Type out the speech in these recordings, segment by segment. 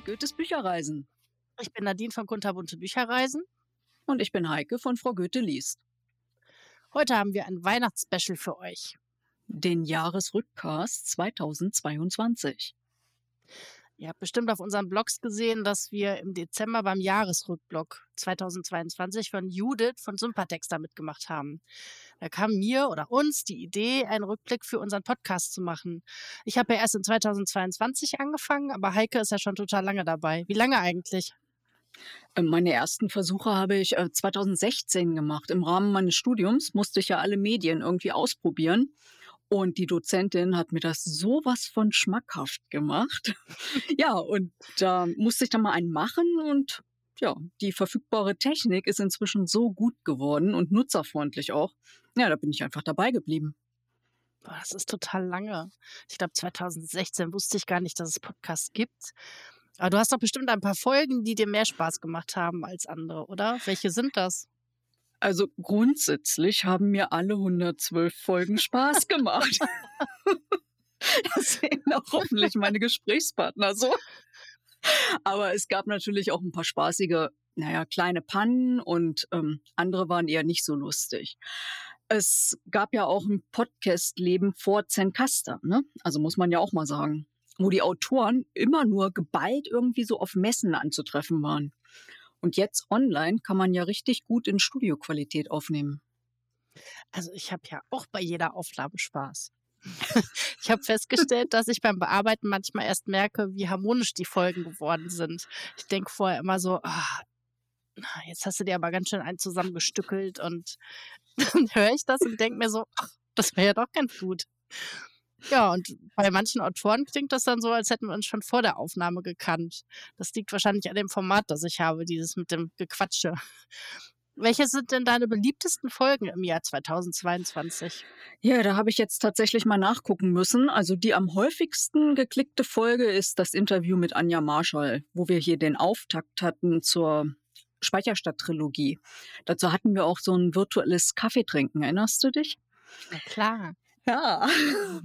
von Goethes Bücherreisen. Ich bin Nadine von Kunterbunte Bücherreisen. Und ich bin Heike von Frau Goethe liest. Heute haben wir ein Weihnachtsspecial für euch. Den Jahresrückcast 2022. Ihr habt bestimmt auf unseren Blogs gesehen, dass wir im Dezember beim Jahresrückblock 2022 von Judith von Sympatex da mitgemacht haben. Da kam mir oder uns die Idee, einen Rückblick für unseren Podcast zu machen. Ich habe ja erst in 2022 angefangen, aber Heike ist ja schon total lange dabei. Wie lange eigentlich? Äh, meine ersten Versuche habe ich 2016 äh, gemacht. Im Rahmen meines Studiums musste ich ja alle Medien irgendwie ausprobieren. Und die Dozentin hat mir das sowas von schmackhaft gemacht. ja, und da musste ich dann mal einen machen und ja, die verfügbare Technik ist inzwischen so gut geworden und nutzerfreundlich auch. Ja, da bin ich einfach dabei geblieben. Boah, das ist total lange. Ich glaube, 2016 wusste ich gar nicht, dass es Podcasts gibt. Aber du hast doch bestimmt ein paar Folgen, die dir mehr Spaß gemacht haben als andere, oder? Welche sind das? Also grundsätzlich haben mir alle 112 Folgen Spaß gemacht. das sehen auch hoffentlich meine Gesprächspartner so. Aber es gab natürlich auch ein paar spaßige, naja, kleine Pannen und ähm, andere waren eher nicht so lustig. Es gab ja auch ein Podcast-Leben vor Zencaster, ne? Also muss man ja auch mal sagen, wo die Autoren immer nur geballt irgendwie so auf Messen anzutreffen waren. Und jetzt online kann man ja richtig gut in Studioqualität aufnehmen. Also ich habe ja auch bei jeder Aufnahme Spaß. ich habe festgestellt, dass ich beim Bearbeiten manchmal erst merke, wie harmonisch die Folgen geworden sind. Ich denke vorher immer so, ah, jetzt hast du dir aber ganz schön einen zusammengestückelt und dann höre ich das und denke mir so, ach, das wäre ja doch ganz gut. Ja, und bei manchen Autoren klingt das dann so, als hätten wir uns schon vor der Aufnahme gekannt. Das liegt wahrscheinlich an dem Format, das ich habe, dieses mit dem Gequatsche. Welche sind denn deine beliebtesten Folgen im Jahr 2022? Ja, da habe ich jetzt tatsächlich mal nachgucken müssen. Also die am häufigsten geklickte Folge ist das Interview mit Anja Marschall, wo wir hier den Auftakt hatten zur Speicherstadt-Trilogie. Dazu hatten wir auch so ein virtuelles Kaffeetrinken. Erinnerst du dich? Na klar. Ja.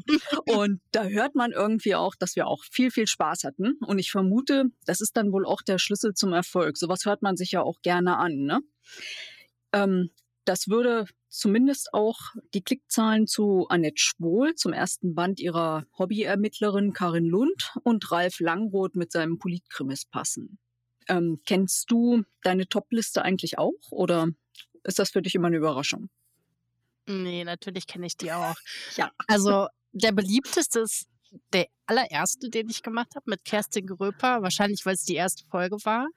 Und da hört man irgendwie auch, dass wir auch viel, viel Spaß hatten. Und ich vermute, das ist dann wohl auch der Schlüssel zum Erfolg. Sowas hört man sich ja auch gerne an. Ne? Ähm, das würde zumindest auch die Klickzahlen zu Annette Schwohl zum ersten Band ihrer Hobbyermittlerin Karin Lund und Ralf Langroth mit seinem Politkrimis passen. Ähm, kennst du deine Topliste eigentlich auch oder ist das für dich immer eine Überraschung? Nee, natürlich kenne ich die auch. Ja. Also der beliebteste ist der allererste, den ich gemacht habe, mit Kerstin Gröper, wahrscheinlich weil es die erste Folge war.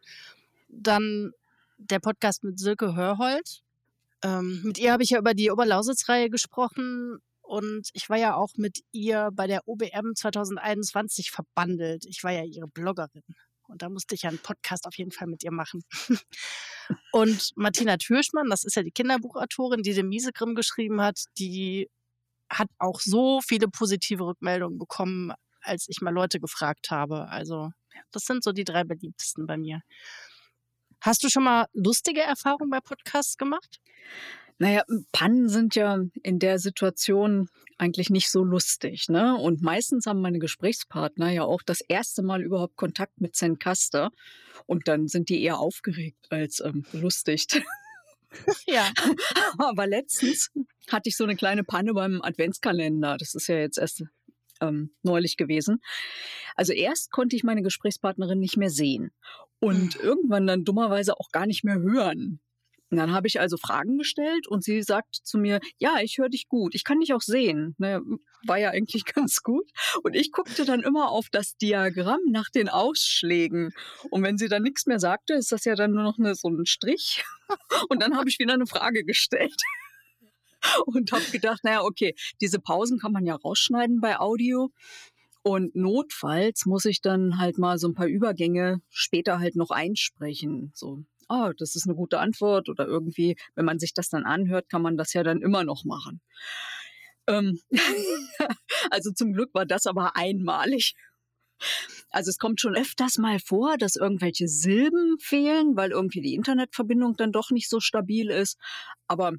Dann der Podcast mit Silke Hörhold. Ähm, mit ihr habe ich ja über die Oberlausitz-Reihe gesprochen und ich war ja auch mit ihr bei der OBM 2021 verbandelt. Ich war ja ihre Bloggerin. Und da musste ich ja einen Podcast auf jeden Fall mit ihr machen. und Martina Türschmann, das ist ja die Kinderbuchautorin, die den Miesegrim geschrieben hat, die hat auch so viele positive Rückmeldungen bekommen, als ich mal Leute gefragt habe. Also das sind so die drei beliebtesten bei mir. Hast du schon mal lustige Erfahrungen bei Podcasts gemacht? Naja, Pannen sind ja in der Situation eigentlich nicht so lustig. Ne? Und meistens haben meine Gesprächspartner ja auch das erste Mal überhaupt Kontakt mit Zencaster. Und dann sind die eher aufgeregt als ähm, belustigt. Ja. Aber letztens hatte ich so eine kleine Panne beim Adventskalender. Das ist ja jetzt erst ähm, neulich gewesen. Also erst konnte ich meine Gesprächspartnerin nicht mehr sehen und hm. irgendwann dann dummerweise auch gar nicht mehr hören. Und dann habe ich also Fragen gestellt und sie sagt zu mir, ja, ich höre dich gut, ich kann dich auch sehen. Naja, war ja eigentlich ganz gut. Und ich guckte dann immer auf das Diagramm nach den Ausschlägen. Und wenn sie dann nichts mehr sagte, ist das ja dann nur noch eine, so ein Strich. Und dann habe ich wieder eine Frage gestellt. Und habe gedacht, naja, okay, diese Pausen kann man ja rausschneiden bei Audio. Und notfalls muss ich dann halt mal so ein paar Übergänge später halt noch einsprechen. So ah, das ist eine gute Antwort oder irgendwie, wenn man sich das dann anhört, kann man das ja dann immer noch machen. Ähm also zum Glück war das aber einmalig. Also es kommt schon öfters mal vor, dass irgendwelche Silben fehlen, weil irgendwie die Internetverbindung dann doch nicht so stabil ist. Aber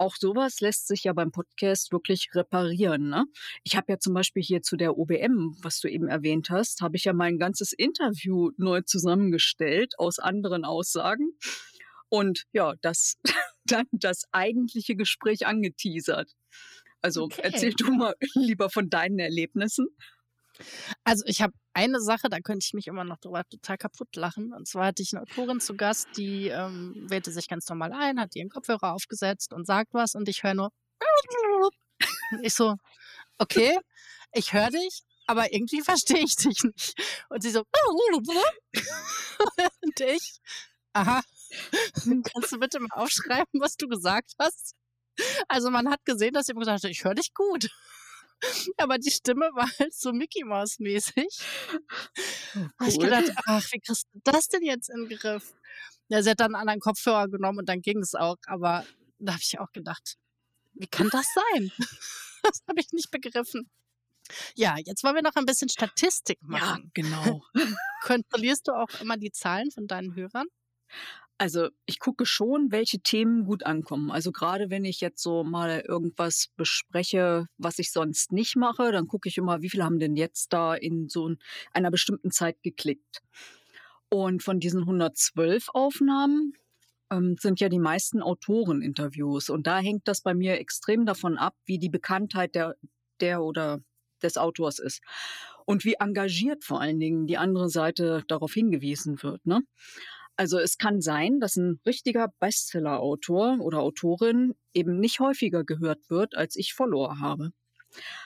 auch sowas lässt sich ja beim Podcast wirklich reparieren. Ne? Ich habe ja zum Beispiel hier zu der OBM, was du eben erwähnt hast, habe ich ja mein ganzes Interview neu zusammengestellt aus anderen Aussagen und ja, das dann das eigentliche Gespräch angeteasert. Also okay. erzähl du mal lieber von deinen Erlebnissen. Also ich habe eine Sache, da könnte ich mich immer noch drüber total kaputt lachen. Und zwar hatte ich eine Autorin zu Gast, die ähm, wählte sich ganz normal ein, hat ihren Kopfhörer aufgesetzt und sagt was und ich höre nur. ich so, okay, ich höre dich, aber irgendwie verstehe ich dich nicht. Und sie so, und ich, aha, kannst du bitte mal aufschreiben, was du gesagt hast? Also man hat gesehen, dass jemand gesagt hat, ich höre dich gut. Aber die Stimme war halt so Mickey Mouse mäßig. Oh, cool. ich gedacht, ach, wie kriegst du das denn jetzt in den Griff? Ja, sie hat dann einen anderen Kopfhörer genommen und dann ging es auch. Aber da habe ich auch gedacht, wie kann das sein? das habe ich nicht begriffen. Ja, jetzt wollen wir noch ein bisschen Statistik machen. Ja, genau. Kontrollierst du auch immer die Zahlen von deinen Hörern? Also ich gucke schon, welche Themen gut ankommen. Also gerade wenn ich jetzt so mal irgendwas bespreche, was ich sonst nicht mache, dann gucke ich immer, wie viele haben denn jetzt da in so einer bestimmten Zeit geklickt. Und von diesen 112 Aufnahmen ähm, sind ja die meisten Autoreninterviews. Und da hängt das bei mir extrem davon ab, wie die Bekanntheit der, der oder des Autors ist. Und wie engagiert vor allen Dingen die andere Seite darauf hingewiesen wird. Ne? Also es kann sein, dass ein richtiger Bestseller-Autor oder Autorin eben nicht häufiger gehört wird, als ich Follower habe.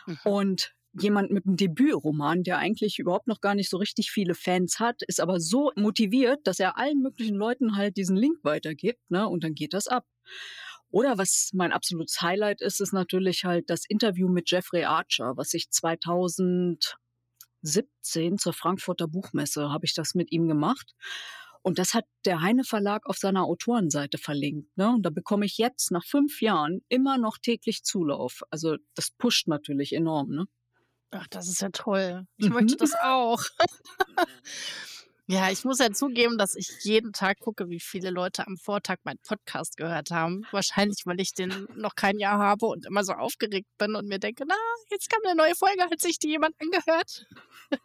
Mhm. Und jemand mit einem Debütroman, der eigentlich überhaupt noch gar nicht so richtig viele Fans hat, ist aber so motiviert, dass er allen möglichen Leuten halt diesen Link weitergibt, ne? Und dann geht das ab. Oder was mein absolutes Highlight ist, ist natürlich halt das Interview mit Jeffrey Archer, was ich 2017 zur Frankfurter Buchmesse habe ich das mit ihm gemacht. Und das hat der Heine Verlag auf seiner Autorenseite verlinkt. Ne? Und da bekomme ich jetzt nach fünf Jahren immer noch täglich Zulauf. Also das pusht natürlich enorm. Ne? Ach, das ist ja toll. Ich mhm. möchte das auch. Ja, ich muss ja zugeben, dass ich jeden Tag gucke, wie viele Leute am Vortag meinen Podcast gehört haben. Wahrscheinlich, weil ich den noch kein Jahr habe und immer so aufgeregt bin und mir denke, na, jetzt kam eine neue Folge, hat sich die jemand angehört.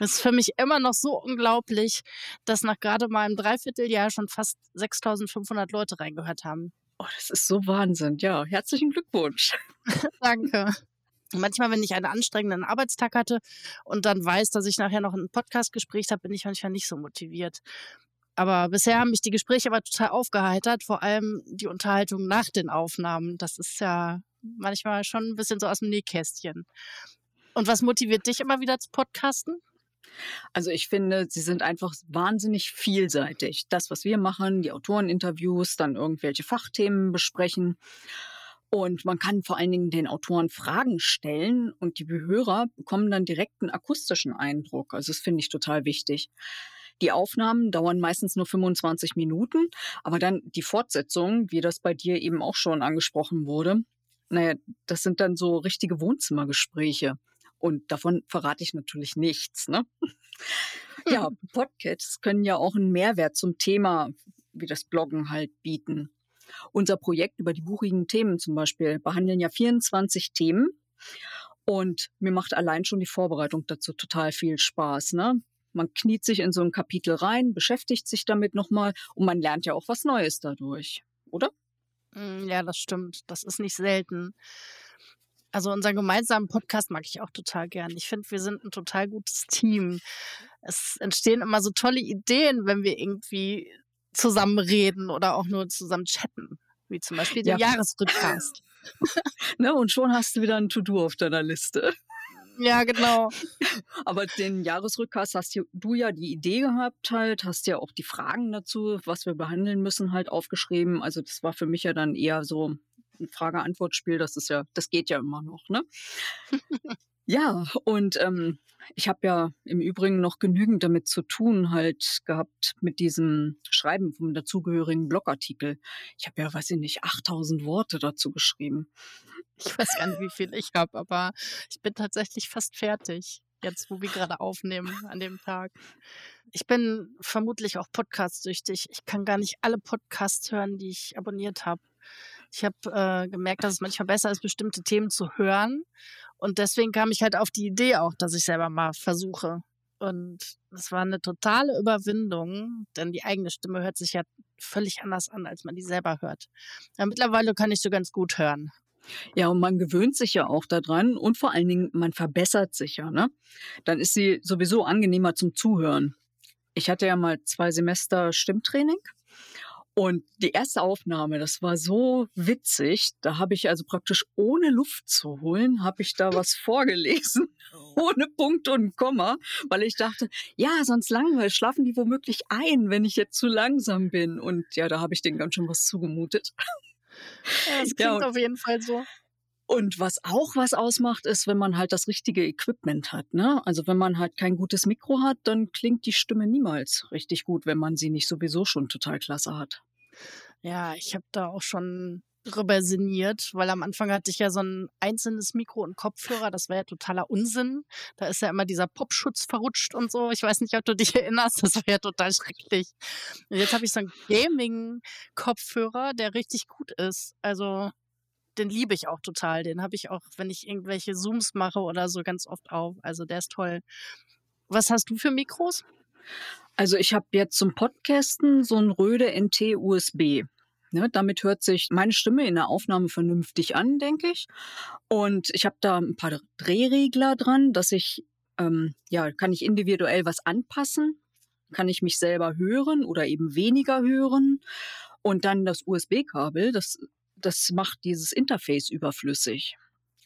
Das ist für mich immer noch so unglaublich, dass nach gerade mal einem Dreivierteljahr schon fast 6500 Leute reingehört haben. Oh, das ist so Wahnsinn. Ja, herzlichen Glückwunsch. Danke manchmal, wenn ich einen anstrengenden Arbeitstag hatte und dann weiß, dass ich nachher noch ein Podcastgespräch habe, bin ich manchmal nicht so motiviert. Aber bisher haben mich die Gespräche aber total aufgeheitert, vor allem die Unterhaltung nach den Aufnahmen. Das ist ja manchmal schon ein bisschen so aus dem Nähkästchen. Und was motiviert dich immer wieder zu podcasten? Also ich finde, sie sind einfach wahnsinnig vielseitig. Das, was wir machen, die Autoreninterviews, dann irgendwelche Fachthemen besprechen. Und man kann vor allen Dingen den Autoren Fragen stellen und die Hörer bekommen dann direkt einen akustischen Eindruck. Also das finde ich total wichtig. Die Aufnahmen dauern meistens nur 25 Minuten, aber dann die Fortsetzung, wie das bei dir eben auch schon angesprochen wurde, naja, das sind dann so richtige Wohnzimmergespräche. Und davon verrate ich natürlich nichts. Ne? ja, Podcasts können ja auch einen Mehrwert zum Thema, wie das Bloggen halt bieten. Unser Projekt über die buchigen Themen zum Beispiel behandeln ja 24 Themen. Und mir macht allein schon die Vorbereitung dazu total viel Spaß. Ne? Man kniet sich in so ein Kapitel rein, beschäftigt sich damit nochmal und man lernt ja auch was Neues dadurch, oder? Mm, ja, das stimmt. Das ist nicht selten. Also unseren gemeinsamen Podcast mag ich auch total gern. Ich finde, wir sind ein total gutes Team. Es entstehen immer so tolle Ideen, wenn wir irgendwie zusammen reden oder auch nur zusammen chatten, wie zum Beispiel den ja. Jahresrückcast. ne, und schon hast du wieder ein To-Do auf deiner Liste. Ja, genau. Aber den Jahresrückcast hast du ja die Idee gehabt halt, hast ja auch die Fragen dazu, was wir behandeln müssen, halt aufgeschrieben. Also das war für mich ja dann eher so ein Frage-Antwort-Spiel. Das ist ja, das geht ja immer noch, ne? ja, und ähm, ich habe ja im Übrigen noch genügend damit zu tun halt gehabt mit diesem Schreiben vom dazugehörigen Blogartikel. Ich habe ja, weiß ich nicht, 8000 Worte dazu geschrieben. Ich weiß gar nicht, wie viel ich habe, aber ich bin tatsächlich fast fertig, jetzt wo wir gerade aufnehmen an dem Tag. Ich bin vermutlich auch podcast-süchtig. Ich kann gar nicht alle Podcasts hören, die ich abonniert habe. Ich habe äh, gemerkt, dass es manchmal besser ist, bestimmte Themen zu hören. Und deswegen kam ich halt auf die Idee auch, dass ich selber mal versuche. Und es war eine totale Überwindung, denn die eigene Stimme hört sich ja völlig anders an, als man die selber hört. Ja, mittlerweile kann ich so ganz gut hören. Ja, und man gewöhnt sich ja auch daran und vor allen Dingen, man verbessert sich ja. Ne? Dann ist sie sowieso angenehmer zum Zuhören. Ich hatte ja mal zwei Semester Stimmtraining und die erste Aufnahme, das war so witzig. Da habe ich also praktisch ohne Luft zu holen, habe ich da was vorgelesen, ohne Punkt und Komma, weil ich dachte, ja, sonst langweilig, schlafen die womöglich ein, wenn ich jetzt zu langsam bin. Und ja, da habe ich denen ganz schön was zugemutet. Ja, das klingt ja, auf jeden Fall so. Und was auch was ausmacht, ist, wenn man halt das richtige Equipment hat. Ne? Also wenn man halt kein gutes Mikro hat, dann klingt die Stimme niemals richtig gut, wenn man sie nicht sowieso schon total klasse hat. Ja, ich habe da auch schon drüber sinniert, weil am Anfang hatte ich ja so ein einzelnes Mikro und Kopfhörer, das war ja totaler Unsinn. Da ist ja immer dieser Popschutz verrutscht und so. Ich weiß nicht, ob du dich erinnerst, das war ja total schrecklich. Und jetzt habe ich so einen Gaming-Kopfhörer, der richtig gut ist. Also den liebe ich auch total. Den habe ich auch, wenn ich irgendwelche Zooms mache oder so, ganz oft auf. Also der ist toll. Was hast du für Mikros? Also ich habe jetzt zum Podcasten so ein Röde NT USB. Ne, damit hört sich meine Stimme in der Aufnahme vernünftig an, denke ich. Und ich habe da ein paar Drehregler dran, dass ich, ähm, ja, kann ich individuell was anpassen, kann ich mich selber hören oder eben weniger hören. Und dann das USB-Kabel, das das macht dieses Interface überflüssig.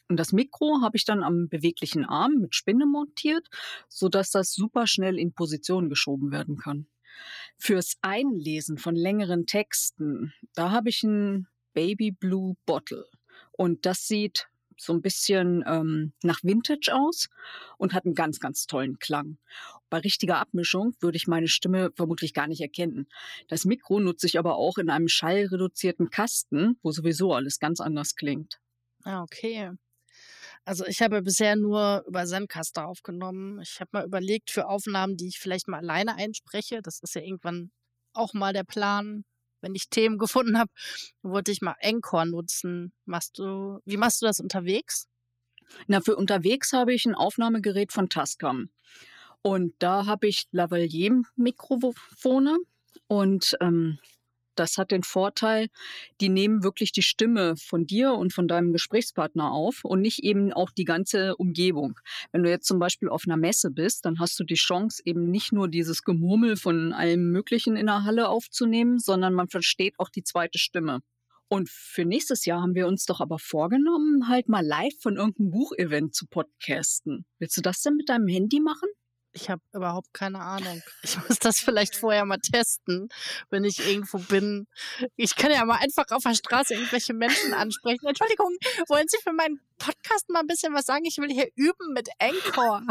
Und das Mikro habe ich dann am beweglichen Arm mit Spinne montiert, sodass das super schnell in Position geschoben werden kann. Fürs Einlesen von längeren Texten, da habe ich ein Baby Blue Bottle. Und das sieht so ein bisschen ähm, nach Vintage aus und hat einen ganz, ganz tollen Klang. Bei richtiger Abmischung würde ich meine Stimme vermutlich gar nicht erkennen. Das Mikro nutze ich aber auch in einem schallreduzierten Kasten, wo sowieso alles ganz anders klingt. Ah, okay. Also ich habe bisher nur über Zencaster aufgenommen. Ich habe mal überlegt für Aufnahmen, die ich vielleicht mal alleine einspreche. Das ist ja irgendwann auch mal der Plan, wenn ich Themen gefunden habe, wollte ich mal Encore nutzen. Machst du, wie machst du das unterwegs? Na, für unterwegs habe ich ein Aufnahmegerät von Tascam. Und da habe ich Lavalier-Mikrofone und ähm, das hat den Vorteil, die nehmen wirklich die Stimme von dir und von deinem Gesprächspartner auf und nicht eben auch die ganze Umgebung. Wenn du jetzt zum Beispiel auf einer Messe bist, dann hast du die Chance, eben nicht nur dieses Gemurmel von allem Möglichen in der Halle aufzunehmen, sondern man versteht auch die zweite Stimme. Und für nächstes Jahr haben wir uns doch aber vorgenommen, halt mal live von irgendeinem Buchevent zu podcasten. Willst du das denn mit deinem Handy machen? Ich habe überhaupt keine Ahnung. Ich muss das vielleicht vorher mal testen, wenn ich irgendwo bin. Ich kann ja mal einfach auf der Straße irgendwelche Menschen ansprechen. Entschuldigung, wollen Sie für meinen Podcast mal ein bisschen was sagen? Ich will hier üben mit Encore.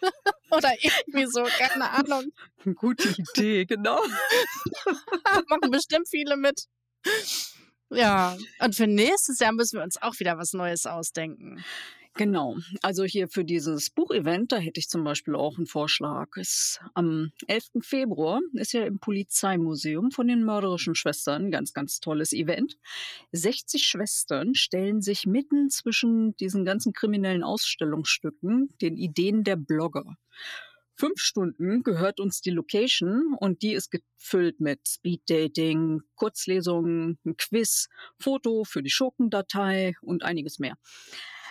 Oder irgendwie so, keine Ahnung. Gute Idee, genau. Machen bestimmt viele mit. Ja, und für nächstes Jahr müssen wir uns auch wieder was Neues ausdenken. Genau. Also hier für dieses Buchevent, da hätte ich zum Beispiel auch einen Vorschlag. Ist am 11. Februar ist ja im Polizeimuseum von den mörderischen Schwestern ganz, ganz tolles Event. 60 Schwestern stellen sich mitten zwischen diesen ganzen kriminellen Ausstellungsstücken den Ideen der Blogger. Fünf Stunden gehört uns die Location und die ist gefüllt mit Speeddating, Kurzlesungen, ein Quiz, Foto für die Schurkendatei und einiges mehr.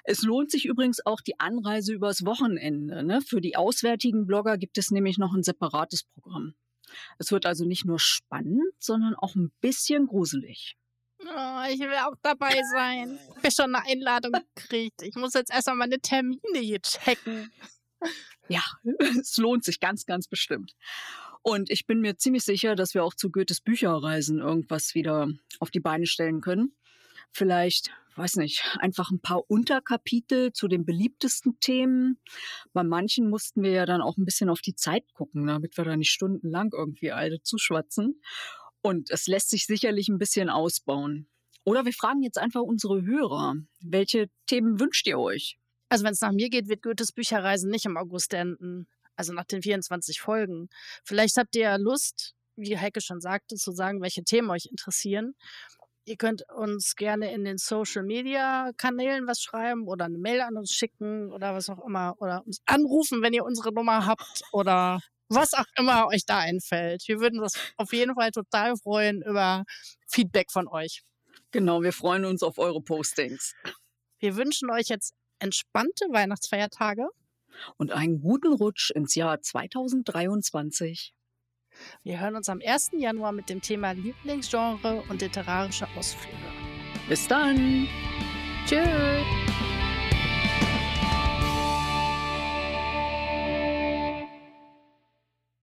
Es lohnt sich übrigens auch die Anreise übers Wochenende. Ne? Für die auswärtigen Blogger gibt es nämlich noch ein separates Programm. Es wird also nicht nur spannend, sondern auch ein bisschen gruselig. Oh, ich will auch dabei sein. Ich habe schon eine Einladung gekriegt. Ich muss jetzt erstmal meine Termine hier checken. Ja, es lohnt sich ganz, ganz bestimmt. Und ich bin mir ziemlich sicher, dass wir auch zu Goethes Bücherreisen irgendwas wieder auf die Beine stellen können. Vielleicht weiß nicht, einfach ein paar Unterkapitel zu den beliebtesten Themen. Bei manchen mussten wir ja dann auch ein bisschen auf die Zeit gucken, damit wir da nicht stundenlang irgendwie alle zuschwatzen. Und es lässt sich sicherlich ein bisschen ausbauen. Oder wir fragen jetzt einfach unsere Hörer, welche Themen wünscht ihr euch? Also wenn es nach mir geht, wird Goethes Bücherreisen nicht im August enden. Also nach den 24 Folgen. Vielleicht habt ihr ja Lust, wie Heike schon sagte, zu sagen, welche Themen euch interessieren. Ihr könnt uns gerne in den Social Media Kanälen was schreiben oder eine Mail an uns schicken oder was auch immer oder uns anrufen, wenn ihr unsere Nummer habt oder was auch immer euch da einfällt. Wir würden uns auf jeden Fall total freuen über Feedback von euch. Genau, wir freuen uns auf eure Postings. Wir wünschen euch jetzt entspannte Weihnachtsfeiertage und einen guten Rutsch ins Jahr 2023. Wir hören uns am 1. Januar mit dem Thema Lieblingsgenre und literarische Ausflüge. Bis dann. Tschüss.